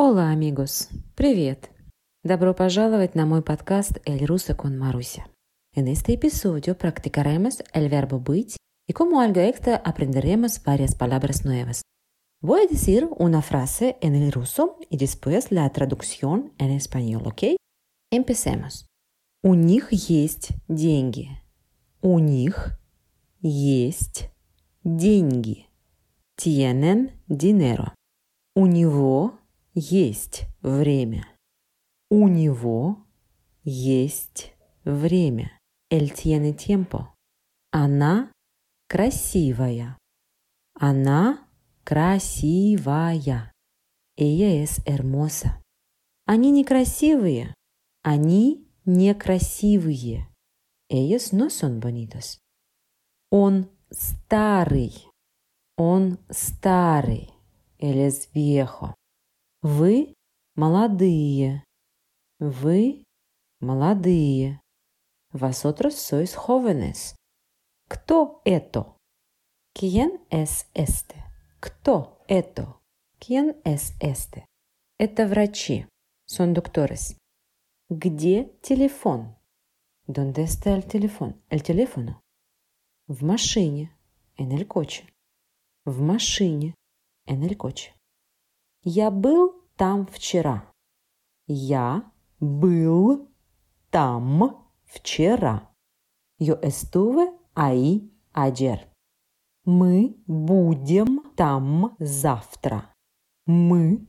Hola, amigos! Привет! Добро пожаловать на мой подкаст El Ruso con Marusia. En este episodio practicaremos el verbo быть y como algo extra aprenderemos varias palabras nuevas. Voy a decir una frase en el ruso y después la traducción en español, ¿ok? Empecemos. У них есть деньги. У них есть деньги. Tienen dinero. У него есть время. У него есть время. Él tiene tiempo. Она красивая. Она красивая. Ella es hermosa. Они некрасивые. Они некрасивые. Ellos no son bonitos. Он старый. Он старый. Él es viejo. Вы молодые. Вы молодые. Vosotros sois jóvenes. Кто это? ¿Quién es este? Кто это? ¿Quién es este? Это врачи. Son doctores. Где телефон? ¿Dónde está el teléfono? El teléfono. В машине. El coche. В машине. El coche. Я был там вчера. Я был там вчера. Yo estuve ahí ayer. Мы будем там завтра. Мы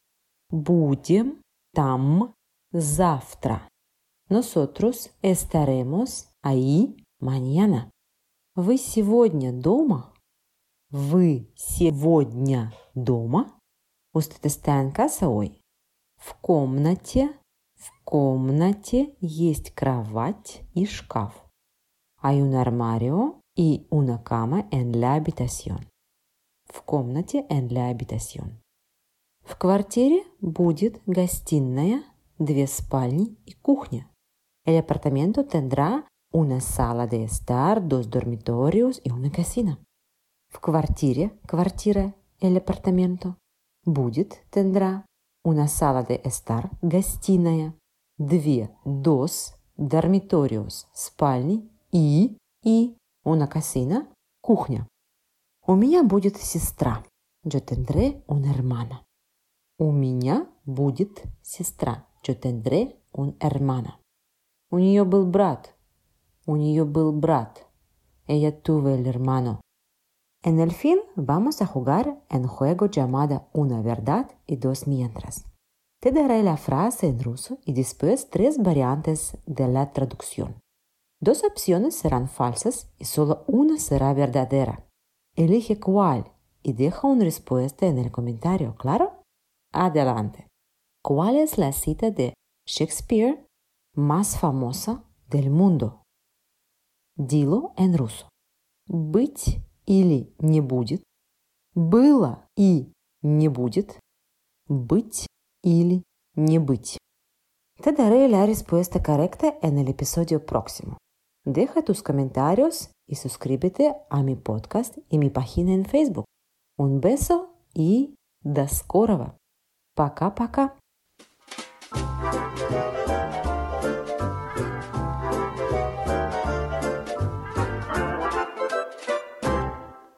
будем там завтра. Nosotros estaremos ahí mañana. Вы сегодня дома? Вы сегодня дома? Usted está en casa hoy. В комнате, в комнате есть кровать и шкаф. Hay un armario y una cama en la habitación. В комнате en la habitación. В квартире будет гостиная, две спальни и кухня. El apartamento tendrá una sala de estar, dos dormitorios y una cocina. В квартире, квартира, el apartamento, будет, tendrá, una sala de estar, гостиная, две, dos, dormitorios, спальни и, и, una cocina, кухня. У меня будет сестра. Yo tendré una hermana. У меня будет сестра. Yo tendré un hermana. У нее был брат. У нее был брат. Ella tuvo el hermano. En el fin, vamos a jugar en juego llamado Una verdad y dos mientras. Te daré la frase en ruso y después tres variantes de la traducción. Dos opciones serán falsas y solo una será verdadera. Elige cuál y deja una respuesta en el comentario, ¿claro? Adelante. ¿Cuál es la cita de Shakespeare más famosa del mundo? Dilo en ruso. Быть или не будет, было и не будет, быть или не быть. Te daré la respuesta correcta en el episodio próximo. Deja tus comentarios y suscríbete a mi podcast y mi página en Facebook. Un beso y до скорого. Пока-пока. thank you